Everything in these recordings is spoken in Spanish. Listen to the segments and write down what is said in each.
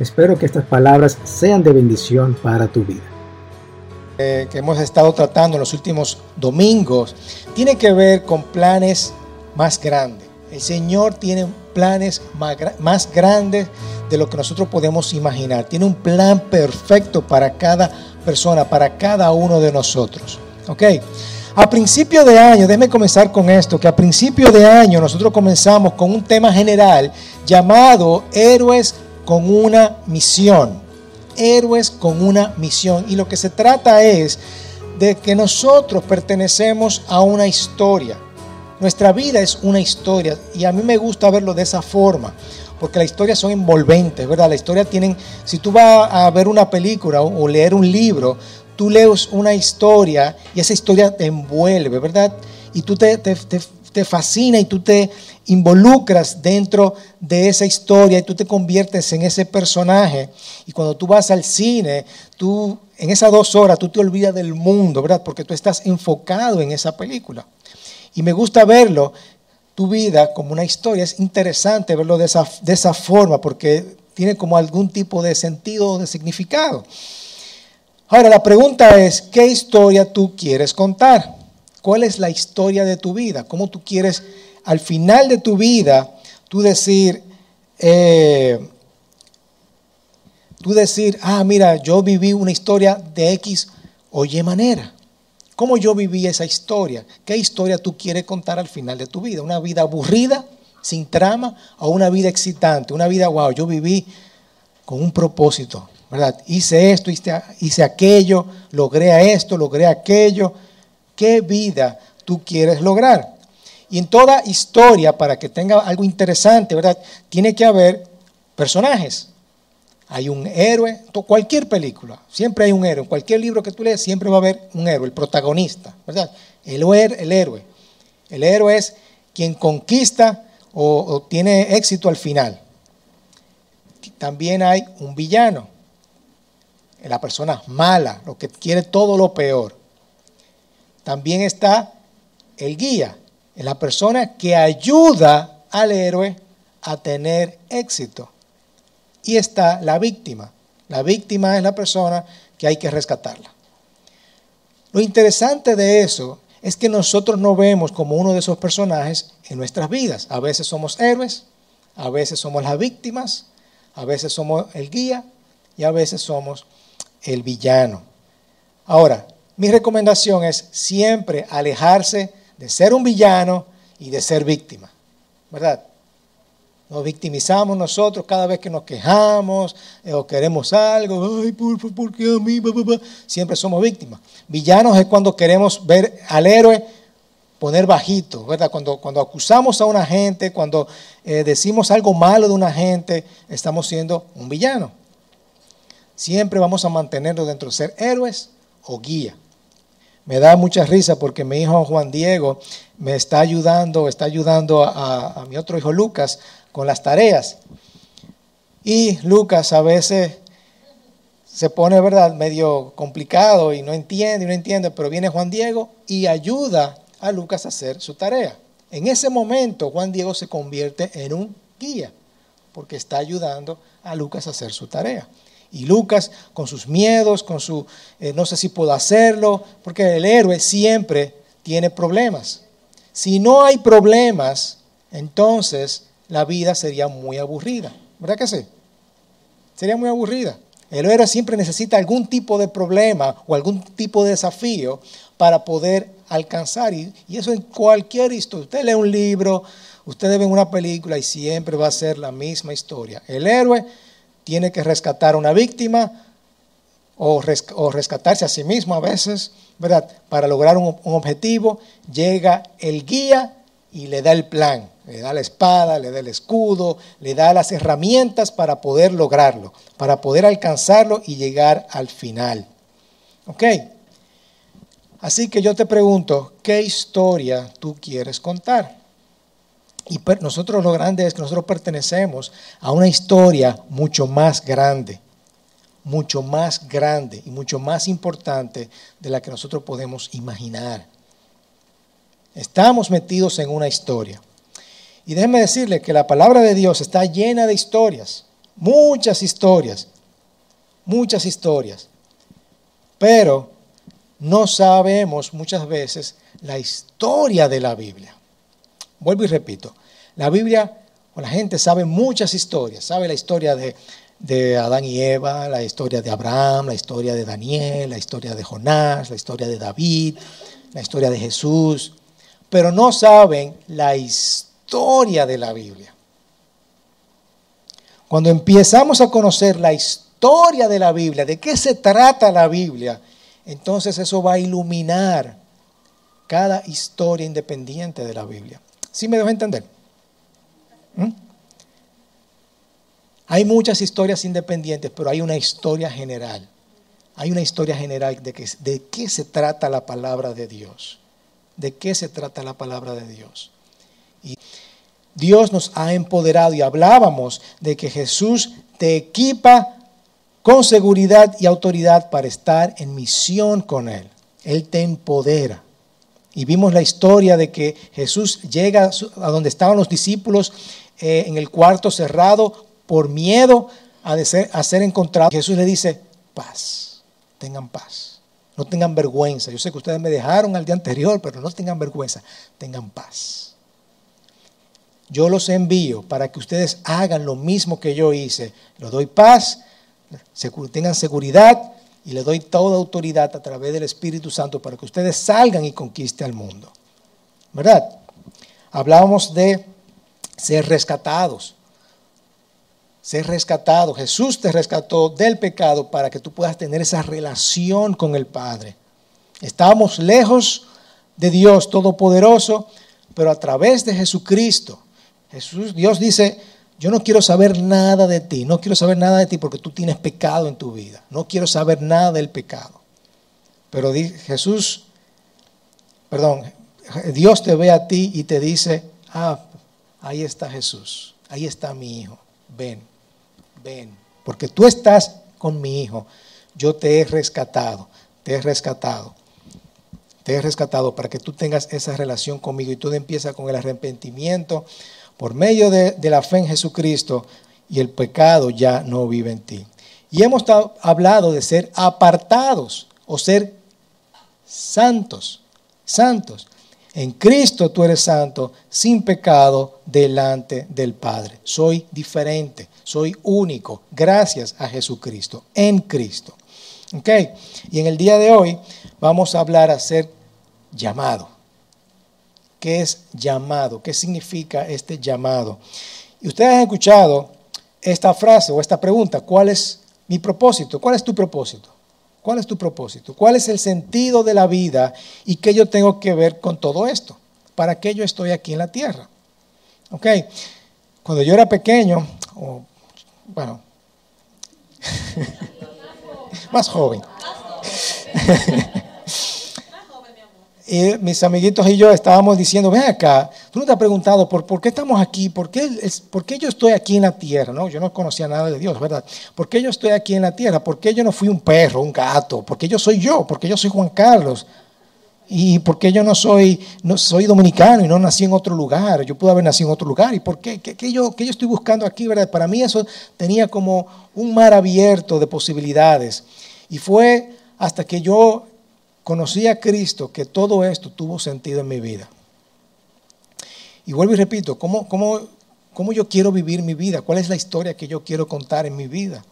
espero que estas palabras sean de bendición para tu vida. Eh, que hemos estado tratando en los últimos domingos tiene que ver con planes más grandes. El Señor tiene planes más, más grandes de lo que nosotros podemos imaginar. Tiene un plan perfecto para cada persona, para cada uno de nosotros. ¿Ok? A principio de año, déjeme comenzar con esto, que a principio de año nosotros comenzamos con un tema general llamado Héroes con una misión. Héroes con una misión. Y lo que se trata es de que nosotros pertenecemos a una historia. Nuestra vida es una historia y a mí me gusta verlo de esa forma, porque las historias son envolventes, ¿verdad? La historia tienen, si tú vas a ver una película o leer un libro, tú lees una historia y esa historia te envuelve, ¿verdad? Y tú te, te, te, te fascina y tú te involucras dentro de esa historia y tú te conviertes en ese personaje. Y cuando tú vas al cine, tú en esas dos horas tú te olvidas del mundo, ¿verdad? Porque tú estás enfocado en esa película. Y me gusta verlo, tu vida como una historia. Es interesante verlo de esa, de esa forma porque tiene como algún tipo de sentido o de significado. Ahora, la pregunta es, ¿qué historia tú quieres contar? ¿Cuál es la historia de tu vida? ¿Cómo tú quieres al final de tu vida tú decir, eh, tú decir, ah, mira, yo viví una historia de X o Y manera? ¿Cómo yo viví esa historia? ¿Qué historia tú quieres contar al final de tu vida? ¿Una vida aburrida, sin trama, o una vida excitante? Una vida, wow, yo viví con un propósito, ¿verdad? Hice esto, hice, hice aquello, logré esto, logré aquello qué vida tú quieres lograr. Y en toda historia, para que tenga algo interesante, ¿verdad? Tiene que haber personajes. Hay un héroe, cualquier película, siempre hay un héroe. En cualquier libro que tú leas, siempre va a haber un héroe, el protagonista, ¿verdad? El, el héroe. El héroe es quien conquista o, o tiene éxito al final. También hay un villano, la persona mala, lo que quiere todo lo peor. También está el guía, es la persona que ayuda al héroe a tener éxito. Y está la víctima. La víctima es la persona que hay que rescatarla. Lo interesante de eso es que nosotros no vemos como uno de esos personajes en nuestras vidas. A veces somos héroes, a veces somos las víctimas, a veces somos el guía y a veces somos el villano. Ahora, mi recomendación es siempre alejarse de ser un villano y de ser víctima, ¿verdad? Nos victimizamos nosotros cada vez que nos quejamos eh, o queremos algo. Ay, por, ¿por qué a mí? Siempre somos víctimas. Villanos es cuando queremos ver al héroe poner bajito, ¿verdad? Cuando, cuando acusamos a una gente, cuando eh, decimos algo malo de una gente, estamos siendo un villano. Siempre vamos a mantenernos dentro de ser héroes o guía. Me da mucha risa porque mi hijo Juan Diego me está ayudando, está ayudando a, mi otro hijo Lucas con las tareas. Y Lucas a veces se pone, ¿verdad?, medio complicado y no entiende y no entiende, pero viene Juan Diego y ayuda a Lucas a hacer su tarea. En ese momento Juan Diego se convierte en un guía porque está ayudando a Lucas a hacer su tarea. Y Lucas con sus miedos, con su, eh, no sé si puedo hacerlo, porque el héroe siempre tiene problemas. Si no hay problemas, entonces la vida sería muy aburrida. ¿Verdad que sí? Sería muy aburrida. El héroe siempre necesita algún tipo de problema o algún tipo de desafío para poder alcanzar. Y, y eso en cualquier historia. Usted lee un libro, usted ve una película y siempre va a ser la misma historia. El héroe tiene que rescatar a una víctima o, rescatarse a sí mismo a veces, ¿verdad? Para lograr un, objetivo, llega el guía y le da el plan, le da la espada, le da el escudo, le da las herramientas para poder lograrlo, para poder alcanzarlo y llegar al final. ¿Ok? Así que yo te pregunto, ¿qué historia tú quieres contar? Y nosotros lo grande es que nosotros pertenecemos a una historia mucho más grande, mucho más grande y mucho más importante de la que nosotros podemos imaginar. Estamos metidos en una historia. Y déjenme decirle que la palabra de Dios está llena de historias, muchas historias, muchas historias. Pero no sabemos muchas veces la historia de la Biblia. Vuelvo y repito, la Biblia, o la gente sabe muchas historias, sabe la historia de, de Adán y Eva, la historia de Abraham, la historia de Daniel, la historia de Jonás, la historia de David, la historia de Jesús, pero no saben la historia de la Biblia. Cuando empezamos a conocer la historia de la Biblia, de qué se trata la Biblia, entonces eso va a iluminar cada historia independiente de la Biblia. ¿Sí me dejo entender? ¿Mm? Hay muchas historias independientes, pero hay una historia general. Hay una historia general de, de qué se trata la palabra de Dios. De qué se trata la palabra de Dios. Y Dios nos ha empoderado y hablábamos de que Jesús te equipa con seguridad y autoridad para estar en misión con Él. Él te empodera. Y vimos la historia de que Jesús llega a donde estaban los discípulos eh, en el cuarto cerrado por miedo a, ser, a ser encontrado. Jesús le dice, paz, tengan paz, no tengan vergüenza. Yo sé que ustedes me dejaron al día anterior, pero no tengan vergüenza, tengan paz. Yo los envío para que ustedes hagan lo mismo que yo hice. Les doy paz tengan seguridad y le doy toda autoridad a través del Espíritu Santo para que ustedes salgan y conquisten al mundo. ¿Verdad? Hablábamos de ser rescatados. Ser rescatado. Jesús te rescató del pecado para que tú puedas tener esa relación con el Padre. Estábamos lejos de Dios Todopoderoso, pero a través de Jesucristo, Jesús, Dios dice, yo no quiero saber nada de ti, no quiero saber nada de ti porque tú tienes pecado en tu vida, no quiero saber nada del pecado. Pero Jesús, perdón, Dios te ve a ti y te dice, ah, ahí está Jesús, ahí está mi hijo, ven, ven, porque tú estás con mi hijo, yo te he rescatado, te he rescatado, te he rescatado para que tú tengas esa relación conmigo y tú empiezas con el arrepentimiento por medio de, la fe en Jesucristo y el pecado ya no vive en ti. Y hemos hablado de ser apartados o ser santos, santos. En Cristo tú eres santo, sin pecado, delante del Padre. Soy diferente, soy único, gracias a Jesucristo, en Cristo. ¿Ok? Y en el día de hoy vamos a hablar a ser llamado. ¿Qué es llamado? ¿Qué significa este llamado? Y ustedes han escuchado esta frase o esta pregunta, ¿cuál es mi propósito? ¿Cuál es tu propósito? ¿Cuál es tu propósito? ¿Cuál es el sentido de la vida y qué yo tengo que ver con todo esto? ¿Para qué yo estoy aquí en la tierra? ¿Ok? Cuando yo era pequeño, o bueno, más joven. Mis amiguitos y yo estábamos diciendo, ven acá, tú no te has preguntado por, por qué estamos aquí, ¿Por qué, por qué yo estoy aquí en la tierra, ¿no? Yo no conocía nada de Dios, ¿verdad? ¿Por qué yo estoy aquí en la tierra? ¿Por qué yo no fui un perro, un gato? ¿Por qué yo soy yo? ¿Por qué yo soy Juan Carlos? ¿Y por qué yo no soy, no soy dominicano y no nací en otro lugar? Yo pude haber nacido en otro lugar. ¿Y por qué? ¿Qué, yo, qué yo estoy buscando aquí, verdad? Para mí eso tenía como un mar abierto de posibilidades. Y fue hasta que yo conocí a Cristo, que todo esto tuvo sentido en mi vida. Y vuelvo y repito, ¿cómo, cómo, cómo yo quiero vivir mi vida? ¿Cuál es la historia que yo quiero contar en mi vida?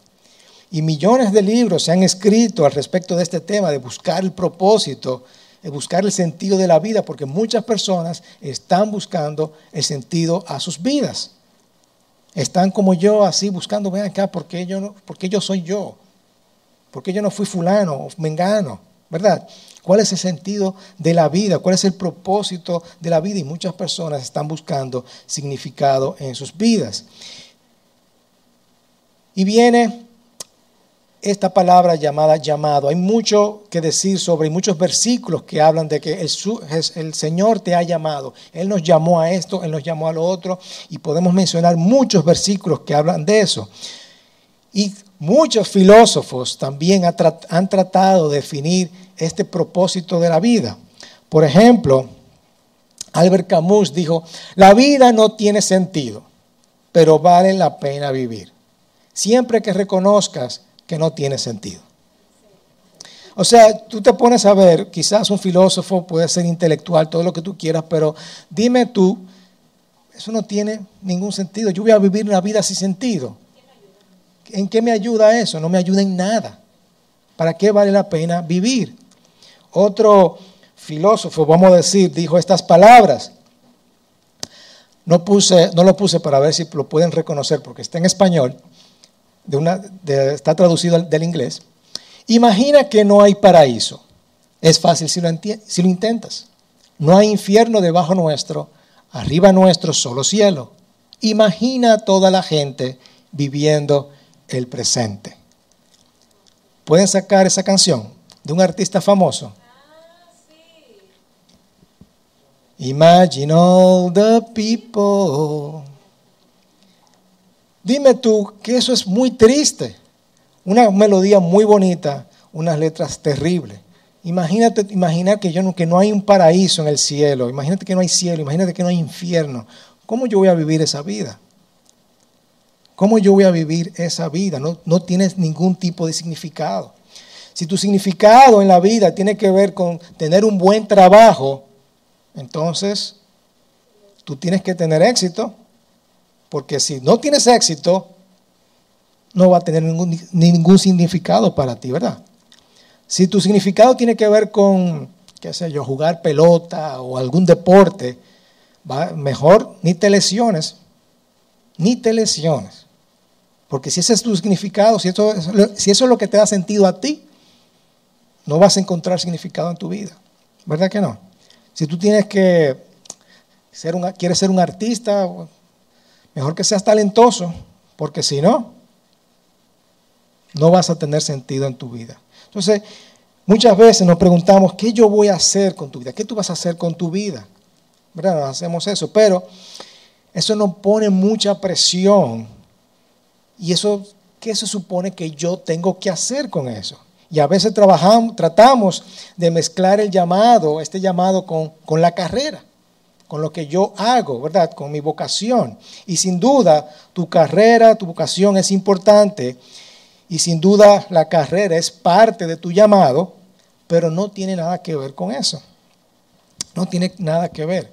Y millones de libros se han escrito al respecto de este tema, de buscar el propósito, de buscar el sentido de la vida, porque muchas personas están buscando el sentido a sus vidas. Están como yo así buscando, ven acá, ¿por qué yo, no, por qué yo soy yo? ¿Por qué yo no fui fulano o mengano? ¿Verdad? ¿Cuál es el sentido de la vida? ¿Cuál es el propósito de la vida? Y muchas personas están buscando significado en sus vidas. Y viene esta palabra llamada llamado. Hay mucho que decir sobre muchos versículos que hablan de que el, el, Señor te ha llamado. Él nos llamó a esto, Él nos llamó a lo otro y podemos mencionar muchos versículos que hablan de eso. Y muchos filósofos también han tratado de definir este propósito de la vida. Por ejemplo, Albert Camus dijo, la vida no tiene sentido, pero vale la pena vivir. Siempre que reconozcas que no tiene sentido. O sea, tú te pones a ver, quizás un filósofo puede ser intelectual, todo lo que tú quieras, pero dime tú, eso no tiene ningún sentido. Yo voy a vivir una vida sin sentido. ¿En qué me ayuda eso? No me ayuda en nada. ¿Para qué vale la pena vivir? Otro filósofo, vamos a decir, dijo estas palabras. No, puse, no lo puse para ver si lo pueden reconocer porque está en español está traducido del inglés. Imagina que no hay paraíso. Es fácil si lo, intentas. No hay infierno debajo nuestro, arriba nuestro solo cielo. Imagina a toda la gente viviendo el presente. ¿Pueden sacar esa canción de un artista famoso? Imagine all the people Dime tú que eso es muy triste. Una melodía muy bonita, unas letras terribles. Imagínate, imaginar que, yo no, que no hay un paraíso en el cielo. Imagínate que no hay cielo, imagínate que no hay infierno. ¿Cómo yo voy a vivir esa vida? ¿Cómo yo voy a vivir esa vida? No, no tienes ningún tipo de significado. Si tu significado en la vida tiene que ver con tener un buen trabajo, entonces tú tienes que tener éxito porque si no tienes éxito, no va a tener ningún, ningún significado para ti, ¿verdad? Si tu significado tiene que ver con, qué sé yo, jugar pelota o algún deporte, va, mejor ni te lesiones, ni te lesiones. Porque si ese es tu significado, si eso, si eso es lo que te da sentido a ti, no vas a encontrar significado en tu vida. ¿Verdad que no? Si tú tienes que ser un, quieres ser un artista, Mejor que seas talentoso, porque si no, no vas a tener sentido en tu vida. Entonces, muchas veces nos preguntamos, ¿qué yo voy a hacer con tu vida? ¿Qué tú vas a hacer con tu vida? ¿Verdad? hacemos eso, pero eso nos pone mucha presión. Y eso, ¿qué se supone que yo tengo que hacer con eso? Y a veces trabajamos, tratamos de mezclar el llamado, este llamado con, con la carrera con lo que yo hago, ¿verdad? Con mi vocación. Y sin duda, tu carrera, tu vocación es importante. Y sin duda, la carrera es parte de tu llamado, pero no tiene nada que ver con eso. No tiene nada que ver.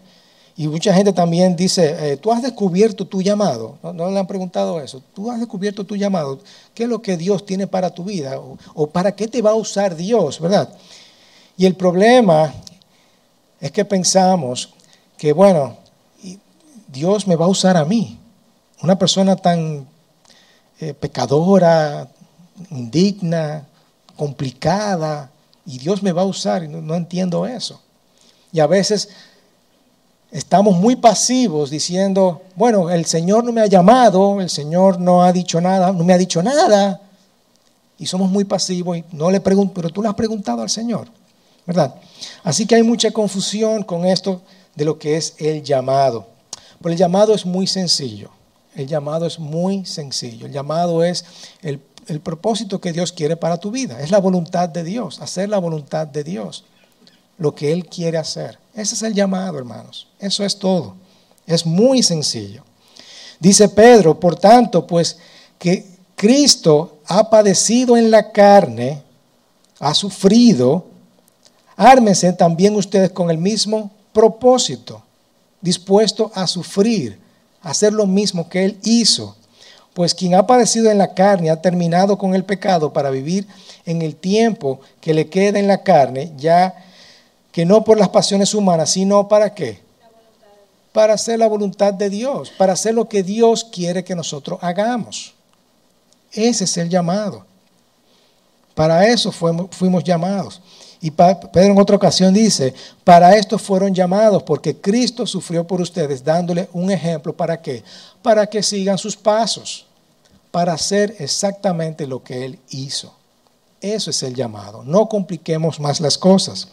Y mucha gente también dice, eh, tú has descubierto tu llamado. ¿No, le han preguntado eso? Tú has descubierto tu llamado. ¿Qué es lo que Dios tiene para tu vida? ¿O, para qué te va a usar Dios? ¿Verdad? Y el problema es que pensamos que bueno, Dios me va a usar a mí, una persona tan eh, pecadora, indigna, complicada, y Dios me va a usar, y no, entiendo eso. Y a veces estamos muy pasivos diciendo, bueno, el Señor no me ha llamado, el Señor no ha dicho nada, no me ha dicho nada. Y somos muy pasivos y no le pregunto, pero tú le has preguntado al Señor, ¿verdad? Así que hay mucha confusión con esto de lo que es el llamado. Pero el llamado es muy sencillo. El llamado es muy sencillo. El llamado es el, propósito que Dios quiere para tu vida. Es la voluntad de Dios, hacer la voluntad de Dios. Lo que Él quiere hacer. Ese es el llamado, hermanos. Eso es todo. Es muy sencillo. Dice Pedro, por tanto, pues que Cristo ha padecido en la carne, ha sufrido, ármense también ustedes con el mismo propósito, dispuesto a sufrir, a hacer lo mismo que Él hizo. Pues quien ha padecido en la carne ha terminado con el pecado para vivir en el tiempo que le queda en la carne, ya que no por las pasiones humanas, sino para qué? Para hacer la voluntad de Dios, para hacer lo que Dios quiere que nosotros hagamos. Ese es el llamado. Para eso fuimos, fuimos llamados. Y Pedro en otra ocasión dice, para esto fueron llamados, porque Cristo sufrió por ustedes, dándole un ejemplo para qué? Para que sigan sus pasos, para hacer exactamente lo que Él hizo. Eso es el llamado. No compliquemos más las cosas.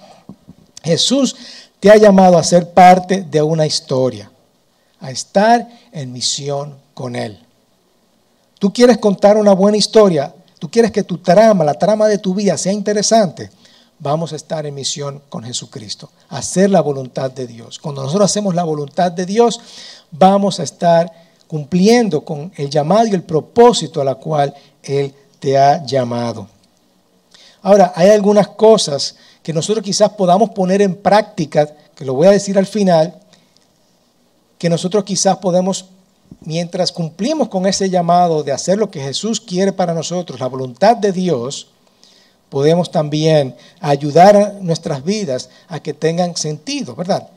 Jesús te ha llamado a ser parte de una historia, a estar en misión con Él. Tú quieres contar una buena historia, tú quieres que tu trama, la trama de tu vida sea interesante vamos a estar en misión con Jesucristo, hacer la voluntad de Dios. Cuando nosotros hacemos la voluntad de Dios, vamos a estar cumpliendo con el llamado y el propósito a la cual Él te ha llamado. Ahora, hay algunas cosas que nosotros quizás podamos poner en práctica, que lo voy a decir al final, que nosotros quizás podemos, mientras cumplimos con ese llamado de hacer lo que Jesús quiere para nosotros, la voluntad de Dios, podemos también ayudar a nuestras vidas a que tengan sentido, ¿verdad?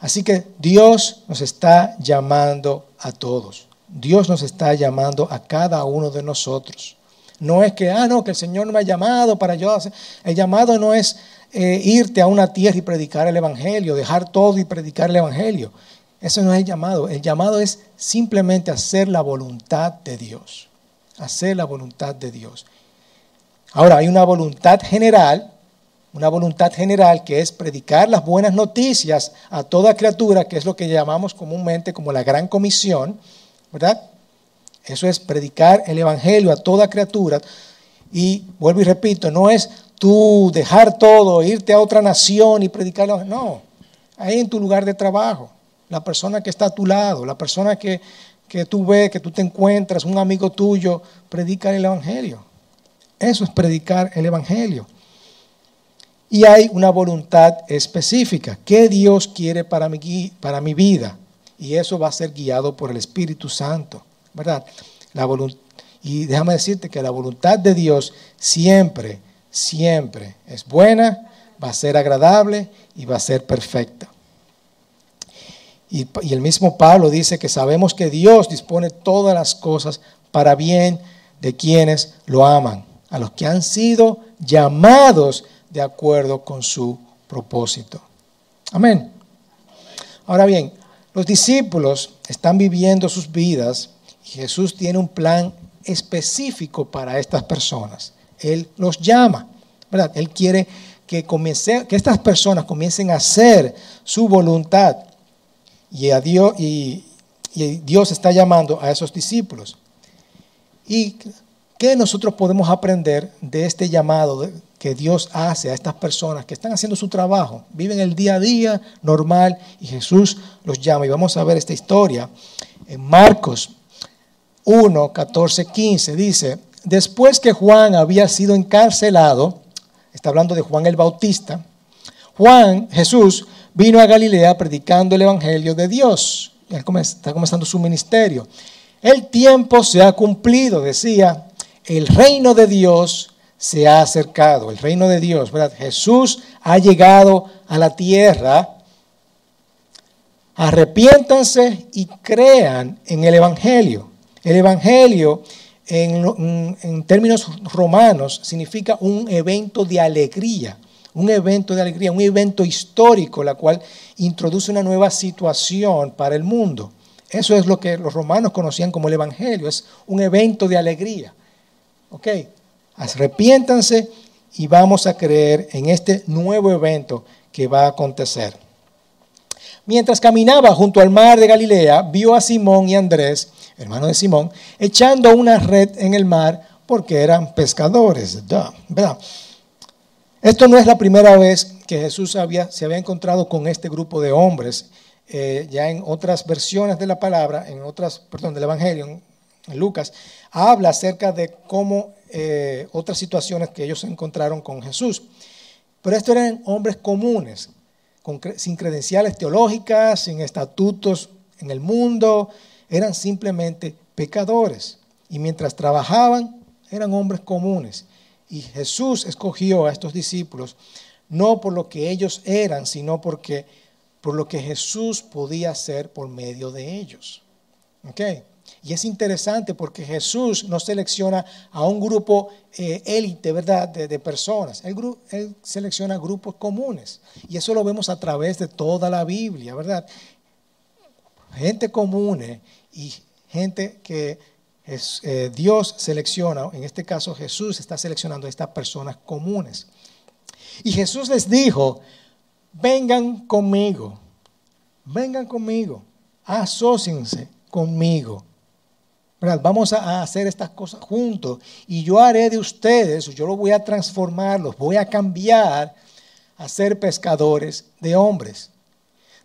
Así que Dios nos está llamando a todos. Dios nos está llamando a cada uno de nosotros. No es que, ah, no, que el Señor me ha llamado para yo hacer. El llamado no es eh, irte a una tierra y predicar el Evangelio, dejar todo y predicar el Evangelio. Eso no es el llamado. El llamado es simplemente hacer la voluntad de Dios. Hacer la voluntad de Dios. Ahora, hay una voluntad general, una voluntad general que es predicar las buenas noticias a toda criatura, que es lo que llamamos comúnmente como la gran comisión, ¿verdad? Eso es predicar el Evangelio a toda criatura. Y vuelvo y repito, no es tú dejar todo, irte a otra nación y predicarlo. No, ahí en tu lugar de trabajo, la persona que está a tu lado, la persona que, que tú ves, que tú te encuentras, un amigo tuyo, predica el Evangelio. Eso es predicar el Evangelio. Y hay una voluntad específica. ¿Qué Dios quiere para mi, para mi vida? Y eso va a ser guiado por el Espíritu Santo. ¿Verdad? La y déjame decirte que la voluntad de Dios siempre, siempre es buena, va a ser agradable y va a ser perfecta. Y, el mismo Pablo dice que sabemos que Dios dispone todas las cosas para bien de quienes lo aman a los que han sido llamados de acuerdo con su propósito. Amén. Ahora bien, los discípulos están viviendo sus vidas Jesús tiene un plan específico para estas personas. Él los llama, ¿verdad? Él quiere que, que estas personas comiencen a hacer su voluntad y, a Dios, y Dios está llamando a esos discípulos. Y ¿Qué nosotros podemos aprender de este llamado que Dios hace a estas personas que están haciendo su trabajo, viven el día a día normal y Jesús los llama? Y vamos a ver esta historia en Marcos 1, 14, 15. Dice, después que Juan había sido encarcelado, está hablando de Juan el Bautista, Juan, Jesús, vino a Galilea predicando el Evangelio de Dios. Él está comenzando su ministerio. El tiempo se ha cumplido, decía, el reino de Dios se ha acercado, el reino de Dios. Jesús ha llegado a la tierra. Arrepiéntanse y crean en el Evangelio. El Evangelio, en, términos romanos, significa un evento de alegría, un evento de alegría, un evento histórico, la cual introduce una nueva situación para el mundo. Eso es lo que los romanos conocían como el Evangelio, es un evento de alegría. Ok, arrepiéntanse y vamos a creer en este nuevo evento que va a acontecer. Mientras caminaba junto al mar de Galilea, vio a Simón y Andrés, hermano de Simón, echando una red en el mar porque eran pescadores. ¿verdad? Esto no es la primera vez que Jesús se había encontrado con este grupo de hombres. Eh, ya en otras versiones de la palabra, en otras, perdón, del Evangelio, en Lucas, habla acerca de cómo eh, otras situaciones que ellos encontraron con Jesús. Pero estos eran hombres comunes, sin credenciales teológicas, sin estatutos en el mundo, eran simplemente pecadores. Y mientras trabajaban, eran hombres comunes. Y Jesús escogió a estos discípulos no por lo que ellos eran, sino porque por lo que Jesús podía hacer por medio de ellos. ¿Okay? Y es interesante porque Jesús no selecciona a un grupo eh, élite, ¿verdad?, de, personas. Él, él, selecciona grupos comunes. Y eso lo vemos a través de toda la Biblia, ¿verdad? Gente común y gente que eh, Dios selecciona, en este caso Jesús está seleccionando a estas personas comunes. Y Jesús les dijo, vengan conmigo, vengan conmigo, asóciense conmigo. Vamos a hacer estas cosas juntos y yo haré de ustedes, yo los voy a transformar, los voy a cambiar a ser pescadores de hombres.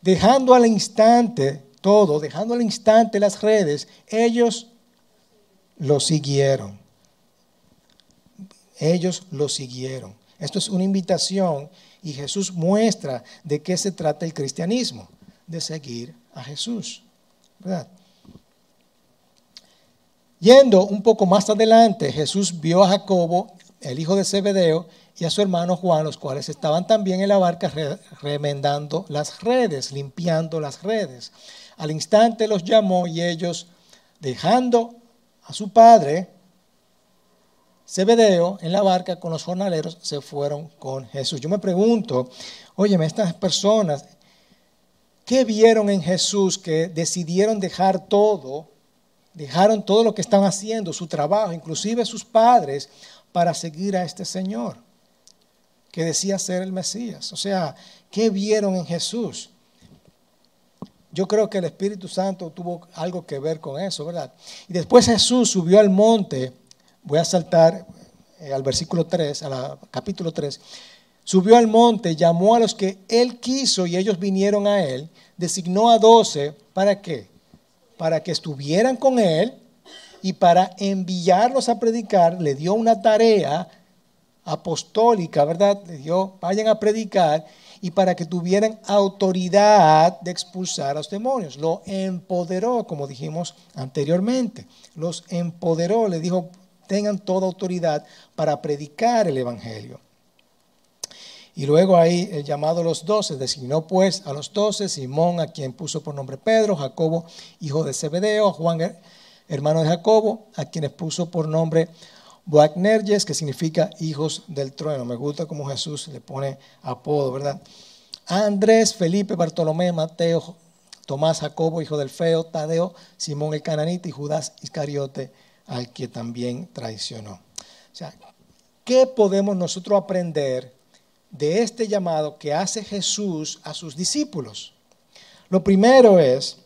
Dejando al instante todo, dejando al instante las redes, ellos lo siguieron. Ellos lo siguieron. Esto es una invitación y Jesús muestra de qué se trata el cristianismo, de seguir a Jesús. ¿verdad? Yendo un poco más adelante, Jesús vio a Jacobo, el hijo de Zebedeo, y a su hermano Juan, los cuales estaban también en la barca remendando las redes, limpiando las redes. Al instante los llamó y ellos, dejando a su padre, Zebedeo, en la barca con los jornaleros, se fueron con Jesús. Yo me pregunto, óyeme, estas personas, ¿qué vieron en Jesús que decidieron dejar todo Dejaron todo lo que estaban haciendo, su trabajo, inclusive sus padres, para seguir a este Señor que decía ser el Mesías. O sea, ¿qué vieron en Jesús? Yo creo que el Espíritu Santo tuvo algo que ver con eso, ¿verdad? Y después Jesús subió al monte, voy a saltar eh, al versículo 3, al capítulo 3, subió al monte, llamó a los que él quiso y ellos vinieron a él, designó a doce, ¿para qué? para que estuvieran con él y para enviarlos a predicar, le dio una tarea apostólica, ¿verdad? Le dio, vayan a predicar y para que tuvieran autoridad de expulsar a los demonios. Lo empoderó, como dijimos anteriormente. Los empoderó, le dijo, tengan toda autoridad para predicar el Evangelio. Y luego ahí el llamado a los doce, designó pues a los doce, Simón, a quien puso por nombre Pedro, Jacobo, hijo de Zebedeo, Juan, hermano de Jacobo, a quienes puso por nombre Boacnerges, que significa hijos del trueno. Me gusta como Jesús le pone apodo, ¿verdad? Andrés, Felipe, Bartolomé, Mateo, Tomás, Jacobo, hijo del Feo, Tadeo, Simón el Cananita y Judas Iscariote, al que también traicionó. O sea, ¿qué podemos nosotros aprender de este llamado que hace Jesús a sus discípulos. Lo primero es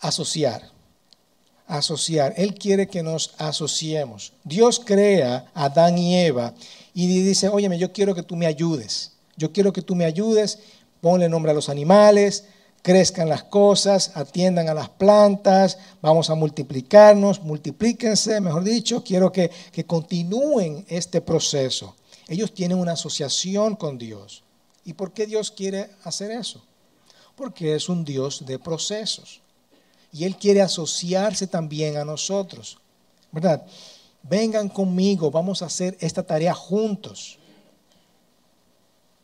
asociar. Asociar. Él quiere que nos asociemos. Dios crea a Adán y Eva y dice, óyeme, yo quiero que tú me ayudes. Yo quiero que tú me ayudes. Ponle nombre a los animales, crezcan las cosas, atiendan a las plantas, vamos a multiplicarnos, multiplíquense, mejor dicho, quiero que, que continúen este proceso. Ellos tienen una asociación con Dios. ¿Y por qué Dios quiere hacer eso? Porque es un Dios de procesos. Y Él quiere asociarse también a nosotros. ¿Verdad? Vengan conmigo, vamos a hacer esta tarea juntos.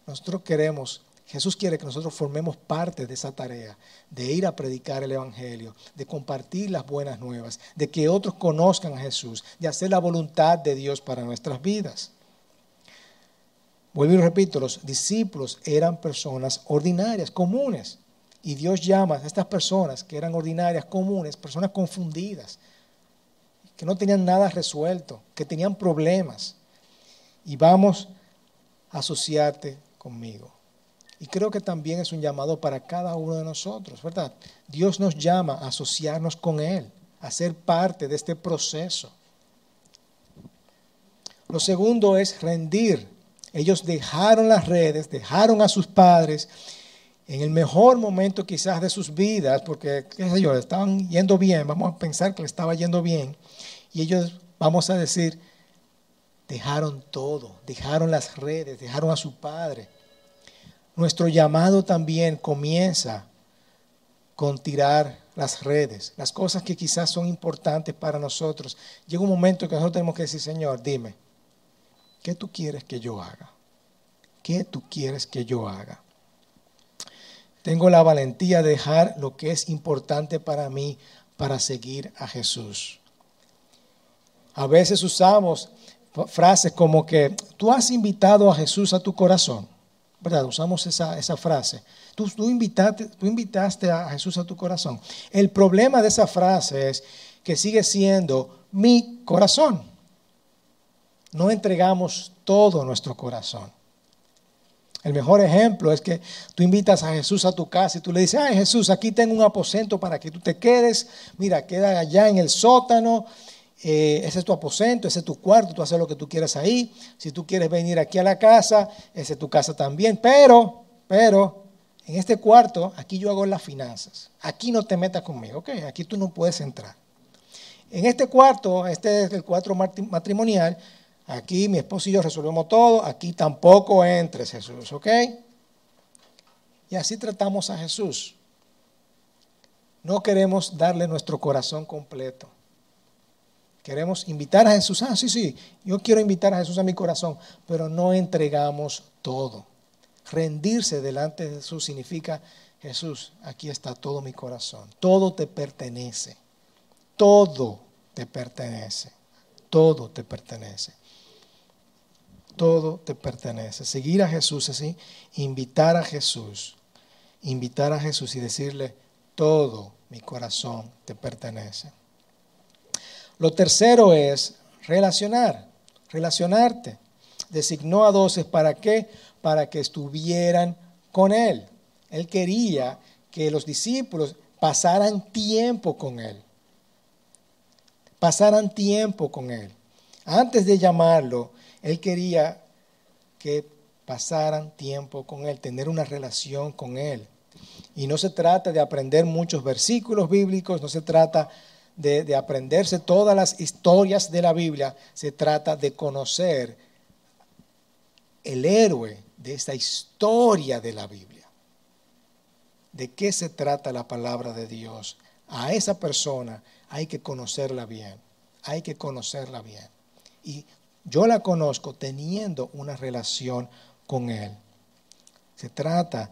Nosotros queremos, Jesús quiere que nosotros formemos parte de esa tarea, de ir a predicar el Evangelio, de compartir las buenas nuevas, de que otros conozcan a Jesús, de hacer la voluntad de Dios para nuestras vidas. Vuelvo y repito, los discípulos eran personas ordinarias, comunes. Y Dios llama a estas personas que eran ordinarias, comunes, personas confundidas, que no tenían nada resuelto, que tenían problemas. Y vamos a asociarte conmigo. Y creo que también es un llamado para cada uno de nosotros, ¿verdad? Dios nos llama a asociarnos con Él, a ser parte de este proceso. Lo segundo es rendir ellos dejaron las redes, dejaron a sus padres en el mejor momento quizás de sus vidas, porque, qué sé yo, estaban yendo bien, vamos a pensar que le estaba yendo bien, y ellos, vamos a decir, dejaron todo, dejaron las redes, dejaron a su padre. Nuestro llamado también comienza con tirar las redes, las cosas que quizás son importantes para nosotros. Llega un momento que nosotros tenemos que decir, Señor, dime, ¿Qué tú quieres que yo haga? ¿Qué tú quieres que yo haga? Tengo la valentía de dejar lo que es importante para mí para seguir a Jesús. A veces usamos frases como que tú has invitado a Jesús a tu corazón. ¿Verdad? Usamos esa, esa frase. Tú, invitaste, tú invitaste a Jesús a tu corazón. El problema de esa frase es que sigue siendo mi corazón. No entregamos todo nuestro corazón. El mejor ejemplo es que tú invitas a Jesús a tu casa y tú le dices, ay Jesús, aquí tengo un aposento para que tú te quedes. Mira, queda allá en el sótano eh, ese es tu aposento, ese es tu cuarto, tú haces lo que tú quieras ahí. Si tú quieres venir aquí a la casa, esa es tu casa también. Pero, pero, en este cuarto, aquí yo hago las finanzas. Aquí no te metas conmigo, ¿ok? Aquí tú no puedes entrar. En este cuarto, este es el cuarto matrimonial, aquí mi esposo y yo resolvemos todo, aquí tampoco entres Jesús, ¿ok? Y así tratamos a Jesús. No queremos darle nuestro corazón completo. Queremos invitar a Jesús. Ah, sí, sí, yo quiero invitar a Jesús a mi corazón, pero no entregamos todo. Rendirse delante de Jesús significa, Jesús, aquí está todo mi corazón. Todo te pertenece. Todo te pertenece. Todo te pertenece. Todo te pertenece. Seguir a Jesús así, invitar a Jesús, invitar a Jesús y decirle, todo mi corazón te pertenece. Lo tercero es relacionar, relacionarte. Designó a doce para qué? Para que estuvieran con él. Él quería que los discípulos pasaran tiempo con él. Pasaran tiempo con él. Antes de llamarlo, él quería que pasaran tiempo con él, tener una relación con él. Y no se trata de aprender muchos versículos bíblicos, no se trata de, aprenderse todas las historias de la Biblia, se trata de conocer el héroe de esta historia de la Biblia. ¿De qué se trata la palabra de Dios? A esa persona hay que conocerla bien, hay que conocerla bien. Y yo la conozco teniendo una relación con Él. Se trata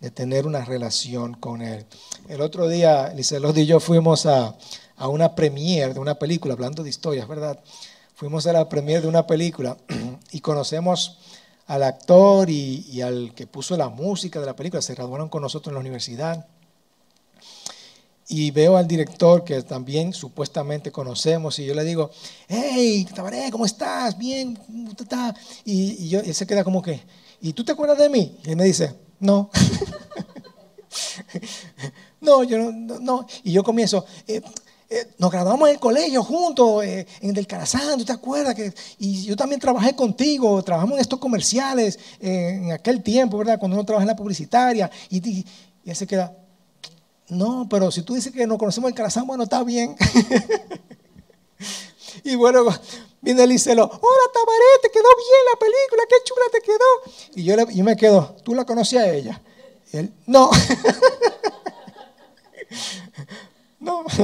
de tener una relación con Él. El otro día, Lizelot y yo fuimos a, a una premiere de una película, hablando de historias, ¿verdad? Fuimos a la premiere de una película y conocemos al actor y, al que puso la música de la película, se graduaron con nosotros en la universidad. Y veo al director que también supuestamente conocemos y yo le digo, hey, Tabaré, ¿cómo estás? Bien, ¿cómo estás? Y, yo, él se queda como que, ¿y tú te acuerdas de mí? Y él me dice, no. no, yo no, no. Y yo comienzo, eh, eh, nos graduamos en el colegio juntos, eh, en el Carazán, ¿tú te acuerdas? Que, y yo también trabajé contigo, trabajamos en estos comerciales en aquel tiempo, ¿verdad? Cuando uno trabaja en la publicitaria. Y, y, él se queda, no, pero si tú dices que nos conocemos en Carazán, bueno, está bien. y bueno, viene el Licelo, hola Tabaré, te quedó bien la película, qué chula te quedó. Y yo, yo me quedo, ¿tú la conocías a ella? Y él, no. No.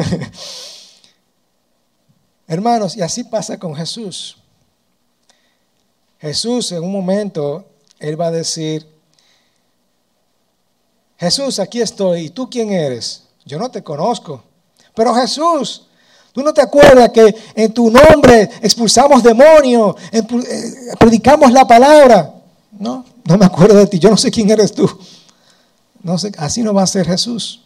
Hermanos, y así pasa con Jesús. Jesús en un momento, Él va a decir, Jesús, aquí estoy, ¿y tú quién eres? Yo no te conozco. Pero Jesús, ¿tú no te acuerdas que en tu nombre expulsamos demonios, eh, predicamos la palabra? No, no me acuerdo de ti, yo no sé quién eres tú. No sé, así no va a ser Jesús.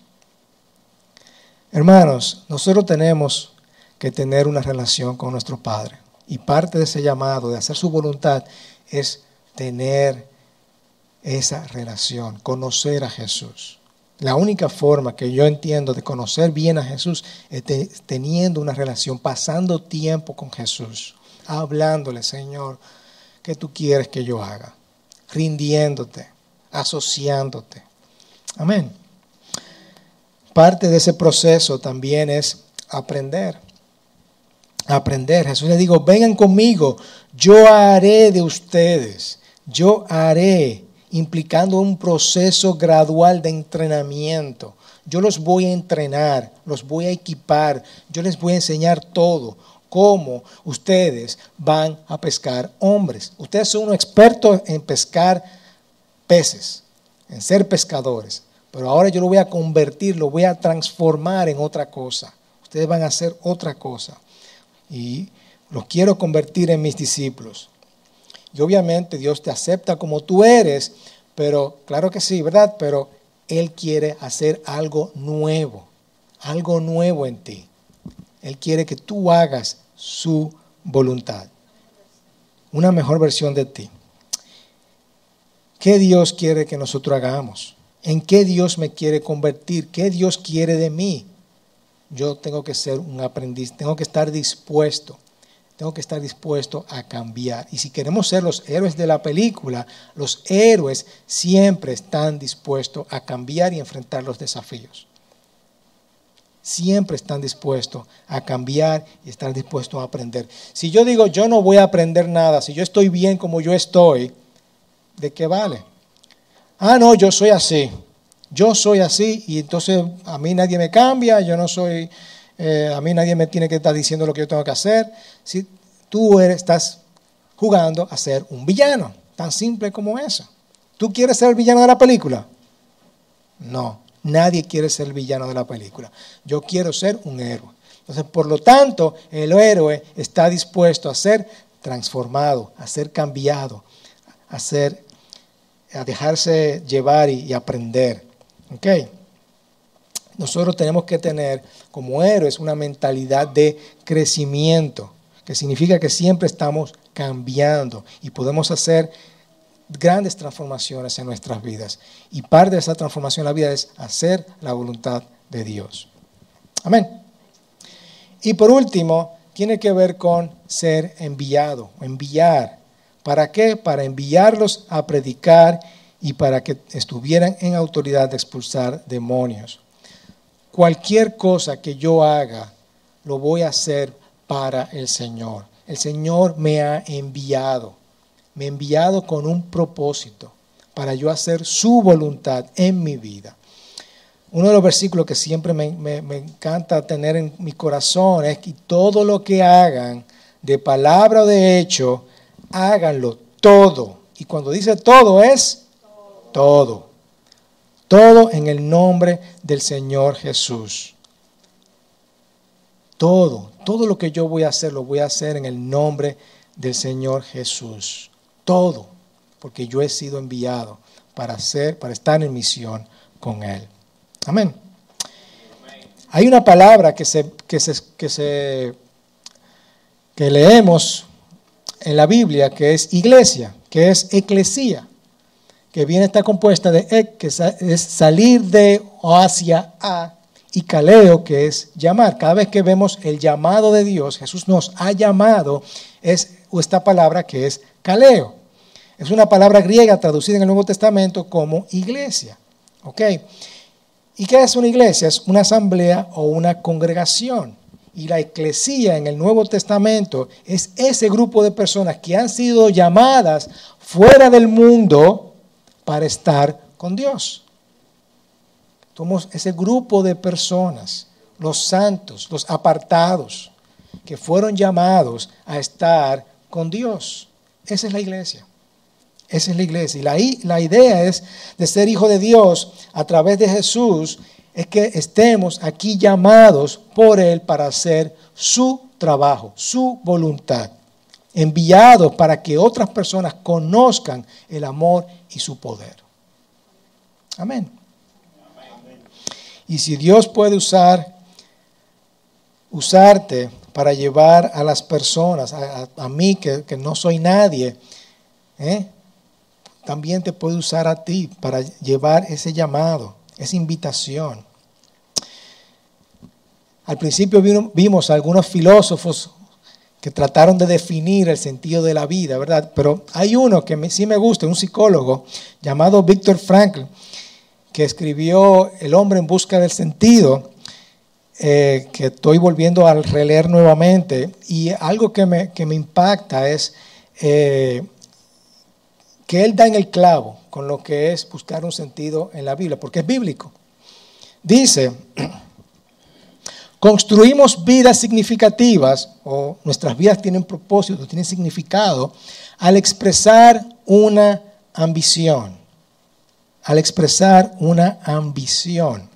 Hermanos, nosotros tenemos que tener una relación con nuestro Padre. Y parte de ese llamado de hacer su voluntad es tener esa relación, conocer a Jesús. La única forma que yo entiendo de conocer bien a Jesús es teniendo una relación, pasando tiempo con Jesús, hablándole, Señor, ¿qué tú quieres que yo haga? Rindiéndote, asociándote. Amén. Parte de ese proceso también es aprender. Aprender. Jesús le dijo, vengan conmigo, yo haré de ustedes, yo haré, implicando un proceso gradual de entrenamiento. Yo los voy a entrenar, los voy a equipar, yo les voy a enseñar todo, cómo ustedes van a pescar hombres. Ustedes son unos expertos en pescar peces, en ser pescadores. Pero ahora yo lo voy a convertir, lo voy a transformar en otra cosa. ustedes van a hacer otra cosa. Y los quiero convertir en mis discípulos. Y obviamente Dios te acepta como tú eres, pero claro que sí, ¿verdad? Pero Él quiere hacer algo nuevo, algo nuevo en ti. Él quiere que tú hagas su voluntad, una mejor versión de ti. ¿Qué Dios quiere que nosotros hagamos? ¿En qué Dios me quiere convertir? ¿Qué Dios quiere de mí? Yo tengo que ser un aprendiz, tengo que estar dispuesto, tengo que estar dispuesto a cambiar. Y si queremos ser los héroes de la película, los héroes siempre están dispuestos a cambiar y enfrentar los desafíos. Siempre están dispuestos a cambiar y estar dispuestos a aprender. Si yo digo, yo no voy a aprender nada, si yo estoy bien como yo estoy, ¿de qué vale? Ah, no, yo soy así. Yo soy así y entonces a mí nadie me cambia, yo no soy, eh, a mí nadie me tiene que estar diciendo lo que yo tengo que hacer. Si tú eres, estás jugando a ser un villano, tan simple como eso. ¿Tú quieres ser el villano de la película? No, nadie quiere ser el villano de la película. Yo quiero ser un héroe. Entonces, por lo tanto, el héroe está dispuesto a ser transformado, a ser cambiado, a ser a dejarse llevar y, aprender. ¿ok? Nosotros tenemos que tener como héroes una mentalidad de crecimiento, que significa que siempre estamos cambiando y podemos hacer grandes transformaciones en nuestras vidas. Y parte de esa transformación en la vida es hacer la voluntad de Dios. Amén. Y por último, tiene que ver con ser enviado, enviar. ¿Para qué? Para enviarlos a predicar y para que estuvieran en autoridad de expulsar demonios. Cualquier cosa que yo haga, lo voy a hacer para el Señor. El Señor me ha enviado, me ha enviado con un propósito, para yo hacer su voluntad en mi vida. Uno de los versículos que siempre me, me encanta tener en mi corazón es que todo lo que hagan, de palabra o de hecho, háganlo todo. Y cuando dice todo es. Todo en el nombre del Señor Jesús. Todo, todo lo que yo voy a hacer, lo voy a hacer en el nombre del Señor Jesús. Todo, porque yo he sido enviado para hacer, para estar en misión con Él. Amén. Hay una palabra que se, que se, que se que leemos en la Biblia, que es iglesia, que es eclesía, que viene está compuesta de ek, que es salir de o hacia a, y caleo, que es llamar. Cada vez que vemos el llamado de Dios, Jesús nos ha llamado, es esta palabra que es caleo. Es una palabra griega traducida en el Nuevo Testamento como iglesia. ¿Ok? ¿Y qué es una iglesia? Es una asamblea o una congregación y la eclesía en el Nuevo Testamento es ese grupo de personas que han sido llamadas fuera del mundo para estar con Dios. Somos ese grupo de personas, los santos, los apartados, que fueron llamados a estar con Dios. Esa es la iglesia. Esa es la iglesia. Y la, la idea es de ser hijo de Dios a través de Jesús es que estemos aquí llamados por Él para hacer su trabajo, su voluntad, enviados para que otras personas conozcan el amor y su poder. Amén. Y si Dios puede usar, usarte para llevar a las personas, a, mí que, no soy nadie, ¿eh? también te puede usar a ti para llevar ese llamado, esa invitación. Al principio vimos a algunos filósofos que trataron de definir el sentido de la vida, ¿verdad? Pero hay uno que sí me gusta, un psicólogo llamado Víctor Frankl, que escribió El hombre en busca del sentido, eh, que estoy volviendo a releer nuevamente. Y algo que me, que me impacta es eh, que él da en el clavo con lo que es buscar un sentido en la Biblia, porque es bíblico. Dice, Construimos vidas significativas, o nuestras vidas tienen propósito, tienen significado, al expresar una ambición. Al expresar una ambición.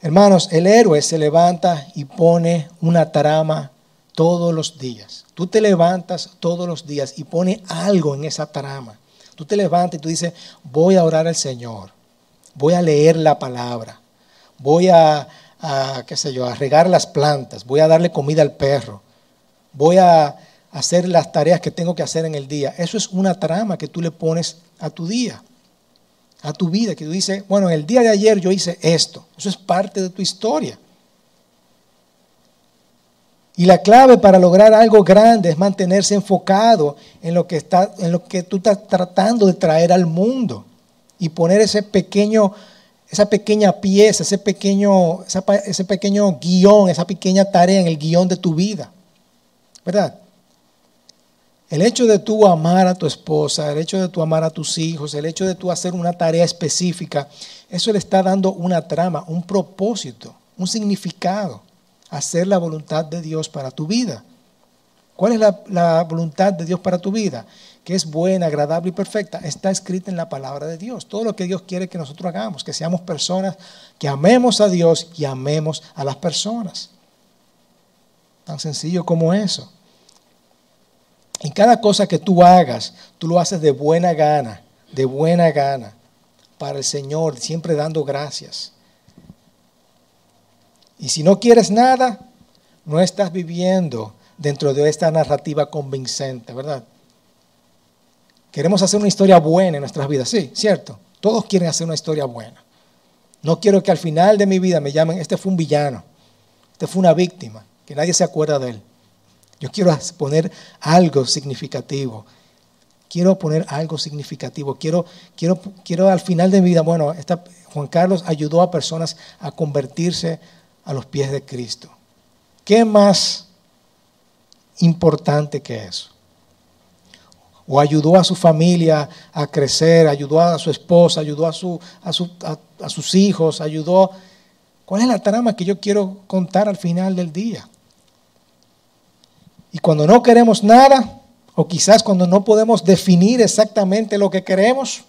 Hermanos, el héroe se levanta y pone una trama todos los días. Tú te levantas todos los días y pone algo en esa trama. Tú te levantas y tú dices, voy a orar al Señor, voy a leer la palabra, voy a, qué sé yo, a regar las plantas, voy a darle comida al perro, voy a hacer las tareas que tengo que hacer en el día. Eso es una trama que tú le pones a tu día, a tu vida, que tú dices, bueno, en el día de ayer yo hice esto. Eso es parte de tu historia. Y la clave para lograr algo grande es mantenerse enfocado en lo que, está, en lo que tú estás tratando de traer al mundo y poner ese pequeño, esa pequeña pieza, ese pequeño, ese pequeño guion, esa pequeña tarea en el guion de tu vida. ¿Verdad? El hecho de tú amar a tu esposa, el hecho de tú amar a tus hijos, el hecho de tú hacer una tarea específica, eso le está dando una trama, un propósito, un significado hacer la voluntad de Dios para tu vida. ¿Cuál es la, voluntad de Dios para tu vida? Que es buena, agradable y perfecta. Está escrita en la palabra de Dios. Todo lo que Dios quiere que nosotros hagamos, que seamos personas que amemos a Dios y amemos a las personas. Tan sencillo como eso. Y cada cosa que tú hagas, tú lo haces de buena gana, de buena gana, para el Señor, siempre dando gracias. Y si no quieres nada, no estás viviendo dentro de esta narrativa convincente, ¿verdad? Queremos hacer una historia buena en nuestras vidas, sí, cierto. Todos quieren hacer una historia buena. No quiero que al final de mi vida me llamen, este fue un villano, este fue una víctima, que nadie se acuerda de él. Yo quiero poner algo significativo. Quiero poner algo significativo. Quiero, quiero, quiero al final de mi vida, bueno, Juan Carlos ayudó a personas a convertirse a los pies de Cristo. ¿Qué más importante que eso? O ayudó a su familia a crecer, ayudó a su esposa, ayudó a, su, a, sus hijos, ayudó... ¿Cuál es la trama que yo quiero contar al final del día? Y cuando no queremos nada, o quizás cuando no podemos definir exactamente lo que queremos,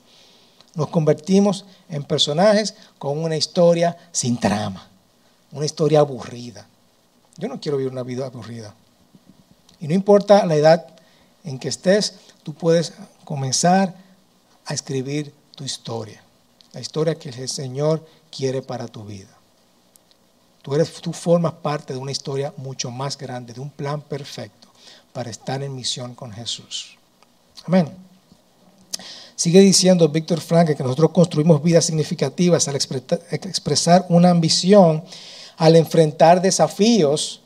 nos convertimos en personajes con una historia sin trama una historia aburrida. Yo no quiero vivir una vida aburrida. Y no importa la edad en que estés, tú puedes comenzar a escribir tu historia. La historia que el Señor quiere para tu vida. Tú, eres, tú formas parte de una historia mucho más grande, de un plan perfecto para estar en misión con Jesús. Amén. Sigue diciendo Víctor Frank que nosotros construimos vidas significativas al expresar una ambición al enfrentar desafíos,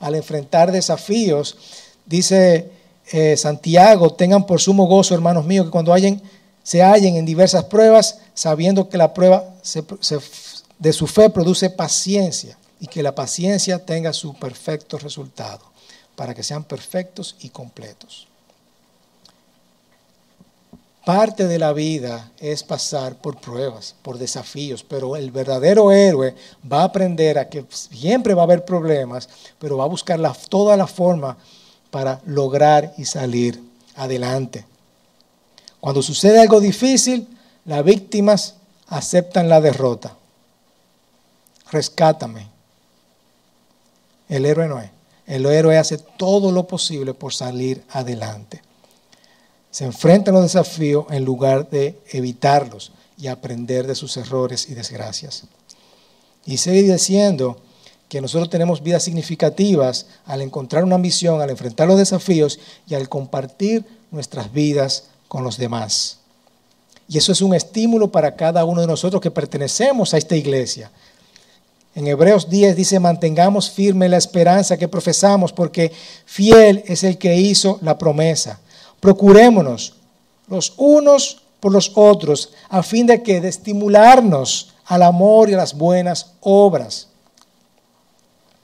al enfrentar desafíos, dice eh, Santiago, tengan por sumo gozo, hermanos míos, que cuando se hallen en diversas pruebas, sabiendo que la prueba de su fe produce paciencia y que la paciencia tenga su perfecto resultado, para que sean perfectos y completos. Parte de la vida es pasar por pruebas, por desafíos, pero el verdadero héroe va a aprender a que siempre va a haber problemas, pero va a buscar toda la forma para lograr y salir adelante. Cuando sucede algo difícil, las víctimas aceptan la derrota. Rescátame. El héroe no es. El héroe hace todo lo posible por salir adelante. Se enfrentan los desafíos en lugar de evitarlos y aprender de sus errores y desgracias. Y sigue diciendo que nosotros tenemos vidas significativas al encontrar una misión, al enfrentar los desafíos y al compartir nuestras vidas con los demás. Y eso es un estímulo para cada uno de nosotros que pertenecemos a esta iglesia. En Hebreos 10 dice, mantengamos firme la esperanza que profesamos, porque fiel es el que hizo la promesa. Procurémonos los unos por los otros a fin de que estimularnos al amor y a las buenas obras.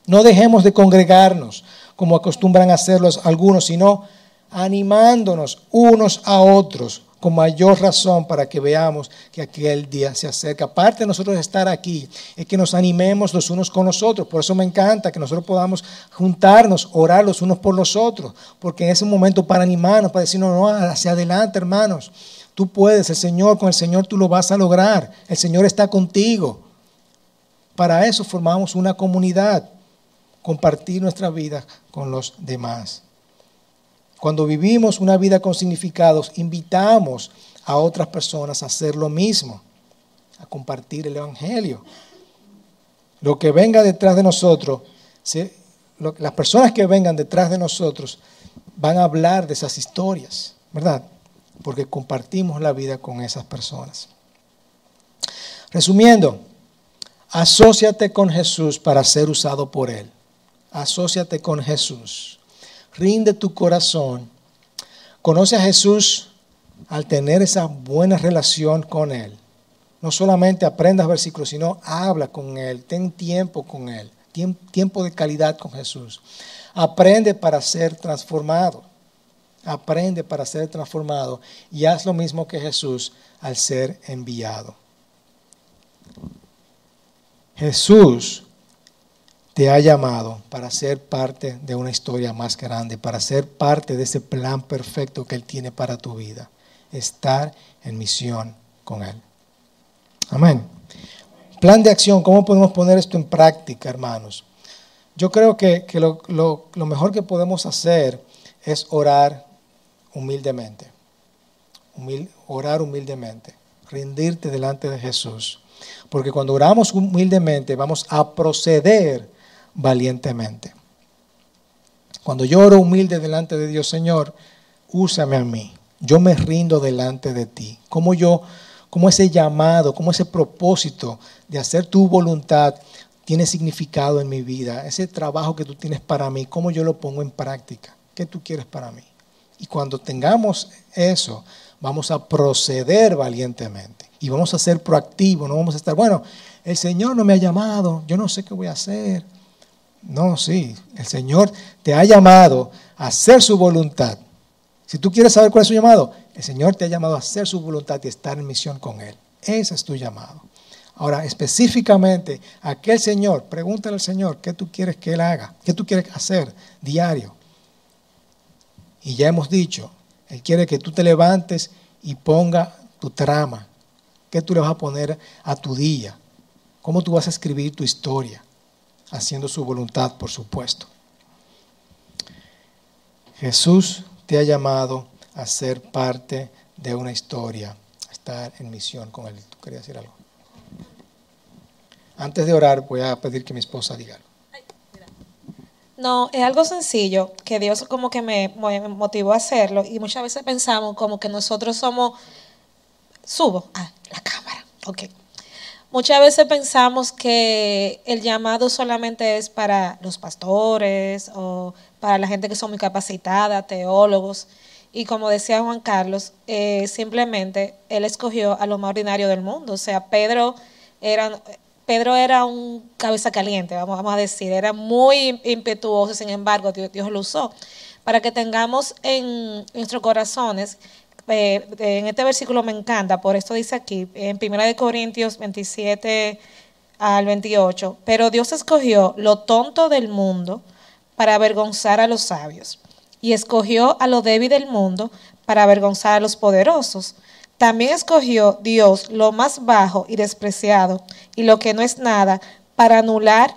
No dejemos de congregarnos como acostumbran hacerlo algunos, sino animándonos unos a otros con mayor razón para que veamos que aquel día se acerca. Aparte de nosotros estar aquí, es que nos animemos los unos con los otros. Por eso me encanta que nosotros podamos juntarnos, orar los unos por los otros, porque en ese momento para animarnos, para decirnos, no, hacia adelante, hermanos. Tú puedes, el Señor, con el Señor tú lo vas a lograr. El Señor está contigo. Para eso formamos una comunidad, compartir nuestra vida con los demás. Cuando vivimos una vida con significados, invitamos a otras personas a hacer lo mismo, a compartir el Evangelio. Lo que venga detrás de nosotros, las personas que vengan detrás de nosotros van a hablar de esas historias, ¿verdad? Porque compartimos la vida con esas personas. Resumiendo, asóciate con Jesús para ser usado por Él. Asóciate con Jesús. Rinde tu corazón. Conoce a Jesús al tener esa buena relación con Él. No solamente aprendas versículos, sino habla con Él, ten tiempo con Él, tiempo de calidad con Jesús. Aprende para ser transformado. Aprende para ser transformado y haz lo mismo que Jesús al ser enviado. Jesús te ha llamado para ser parte de una historia más grande, para ser parte de ese plan perfecto que Él tiene para tu vida. Estar en misión con Él. Amén. Plan de acción, ¿cómo podemos poner esto en práctica, hermanos? Yo creo que, lo, mejor que podemos hacer es orar humildemente. orar humildemente. Rendirte delante de Jesús. Porque cuando oramos humildemente vamos a proceder valientemente. Cuando yo oro humilde delante de Dios, Señor, úsame a mí. Yo me rindo delante de ti. Como yo, como ese llamado, como ese propósito de hacer tu voluntad tiene significado en mi vida. Ese trabajo que tú tienes para mí, cómo yo lo pongo en práctica. ¿Qué tú quieres para mí? Y cuando tengamos eso, vamos a proceder valientemente y vamos a ser proactivos, no vamos a estar, bueno, el Señor no me ha llamado, yo no sé qué voy a hacer. No, sí, el Señor te ha llamado a hacer su voluntad. Si tú quieres saber cuál es su llamado, el Señor te ha llamado a hacer su voluntad y estar en misión con Él. Ese es tu llamado. Ahora, específicamente, aquel Señor, pregúntale al Señor qué tú quieres que Él haga, qué tú quieres hacer diario. Y ya hemos dicho, Él quiere que tú te levantes y ponga tu trama, ¿Qué tú le vas a poner a tu día? ¿Cómo tú vas a escribir tu historia? Haciendo su voluntad, por supuesto. Jesús te ha llamado a ser parte de una historia, a estar en misión con Él. ¿Tú querías decir algo? Antes de orar, voy a pedir que mi esposa diga algo. No, es algo sencillo, que Dios como que me motivó a hacerlo y muchas veces pensamos como que nosotros somos Subo a la cámara. Ok. Muchas veces pensamos que el llamado solamente es para los pastores o para la gente que son muy capacitada, teólogos. Y como decía Juan Carlos, eh, simplemente él escogió a lo más ordinario del mundo. O sea, Pedro era, Pedro era un cabeza caliente, vamos, a decir, era muy impetuoso, sin embargo, Dios lo usó. Para que tengamos en nuestros corazones eh, en este versículo me encanta, por esto dice aquí, en 1 Corintios 27 al 28, pero Dios escogió lo tonto del mundo para avergonzar a los sabios, y escogió a lo débil del mundo para avergonzar a los poderosos. También escogió Dios lo más bajo y despreciado, y lo que no es nada, para anular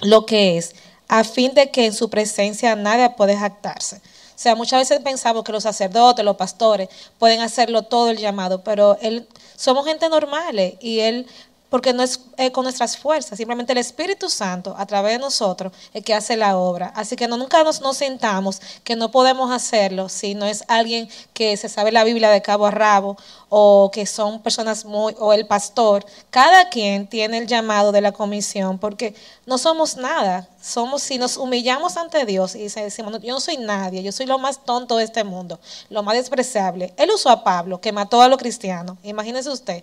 lo que es, a fin de que en su presencia nadie pueda jactarse. Sea, muchas veces pensamos que los sacerdotes, los pastores pueden hacerlo todo el llamado, pero él, somos gente normal y él porque no es eh, con nuestras fuerzas, simplemente el Espíritu Santo a través de nosotros es que hace la obra. Así que no, nunca nos, nos, sentamos que no podemos hacerlo si no es alguien que se sabe la Biblia de cabo a rabo o que son personas muy, o el pastor. Cada quien tiene el llamado de la comisión porque no somos nada. Somos, si nos humillamos ante Dios y decimos, yo no soy nadie, yo soy lo más tonto de este mundo, lo más despreciable. Él usó a Pablo, que mató a los cristianos. Imagínese usted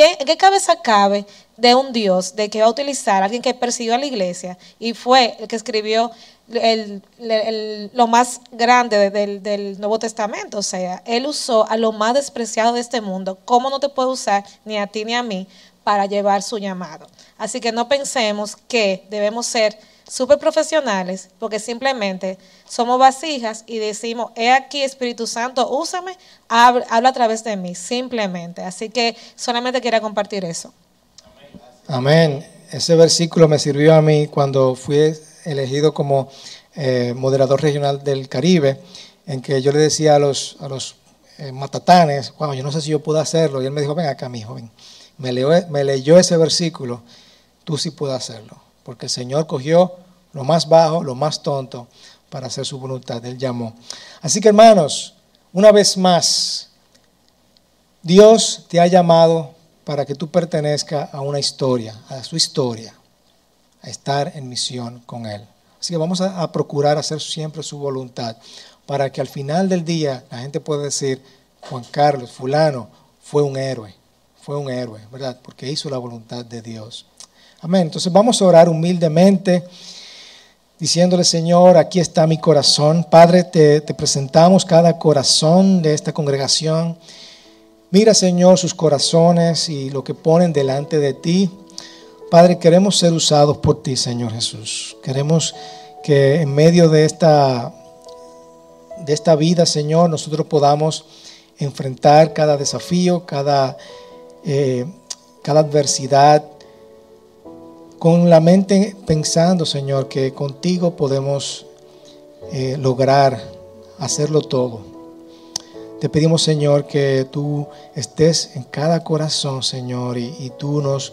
¿En qué cabeza cabe de un Dios de que va a utilizar a alguien que persiguió a la iglesia y fue el que escribió lo más grande del, del, Nuevo Testamento? O sea, él usó a lo más despreciado de este mundo. ¿Cómo no te puede usar ni a ti ni a mí para llevar su llamado? Así que no pensemos que debemos ser súper profesionales, porque simplemente somos vasijas y decimos, he aquí Espíritu Santo, úsame, habla, a través de mí, simplemente. Así que solamente quería compartir eso. Amén. ese versículo me sirvió a mí cuando fui elegido como eh, moderador regional del Caribe, en que yo le decía a los, a los eh, matatanes, wow, yo no sé si yo puedo hacerlo. Y él me dijo, ven acá, mi joven. Me, me leyó ese versículo, tú sí puedes hacerlo. Porque el Señor cogió lo más bajo, lo más tonto, para hacer su voluntad. Él llamó. Así que hermanos, una vez más, Dios te ha llamado para que tú pertenezcas a una historia, a su historia, a estar en misión con Él. Así que vamos a, procurar hacer siempre su voluntad, para que al final del día la gente pueda decir, Juan Carlos, fulano, fue un héroe, fue un héroe, ¿verdad? Porque hizo la voluntad de Dios. Amén. Entonces vamos a orar humildemente, diciéndole, Señor, aquí está mi corazón. Padre, te, presentamos cada corazón de esta congregación. Mira, Señor, sus corazones y lo que ponen delante de ti. Padre, queremos ser usados por ti, Señor Jesús. Queremos que en medio de esta, de esta vida, Señor, nosotros podamos enfrentar cada desafío, cada, eh, cada adversidad, con la mente pensando, Señor, que contigo podemos eh, lograr hacerlo todo. Te pedimos, Señor, que tú estés en cada corazón, Señor, y, tú nos,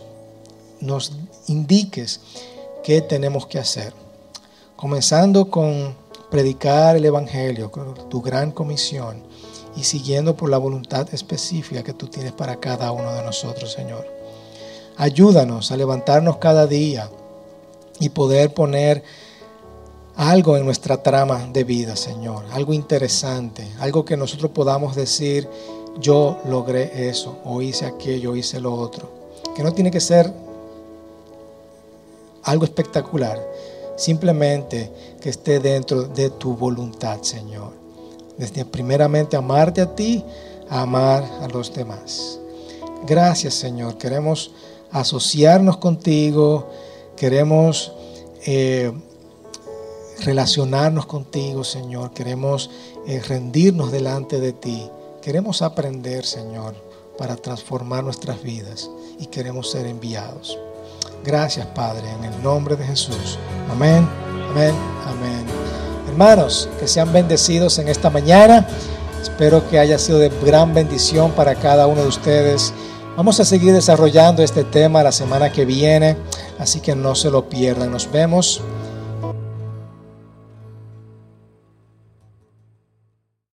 nos indiques qué tenemos que hacer. Comenzando con predicar el Evangelio, tu gran comisión, y siguiendo por la voluntad específica que tú tienes para cada uno de nosotros, Señor. Ayúdanos a levantarnos cada día y poder poner algo en nuestra trama de vida, Señor, algo interesante, algo que nosotros podamos decir, yo logré eso, o hice aquello, o hice lo otro. Que no tiene que ser algo espectacular, simplemente que esté dentro de tu voluntad, Señor. Desde primeramente amarte a ti, amar a los demás. Gracias, Señor. Queremos asociarnos contigo, queremos... Eh, relacionarnos contigo, Señor. Queremos eh, rendirnos delante de ti. Queremos aprender, Señor, para transformar nuestras vidas y queremos ser enviados. Gracias, Padre, en el nombre de Jesús. Amén, amén, amén. Hermanos, que sean bendecidos en esta mañana. Espero que haya sido de gran bendición para cada uno de ustedes. Vamos a seguir desarrollando este tema la semana que viene, así que no se lo pierdan. Nos vemos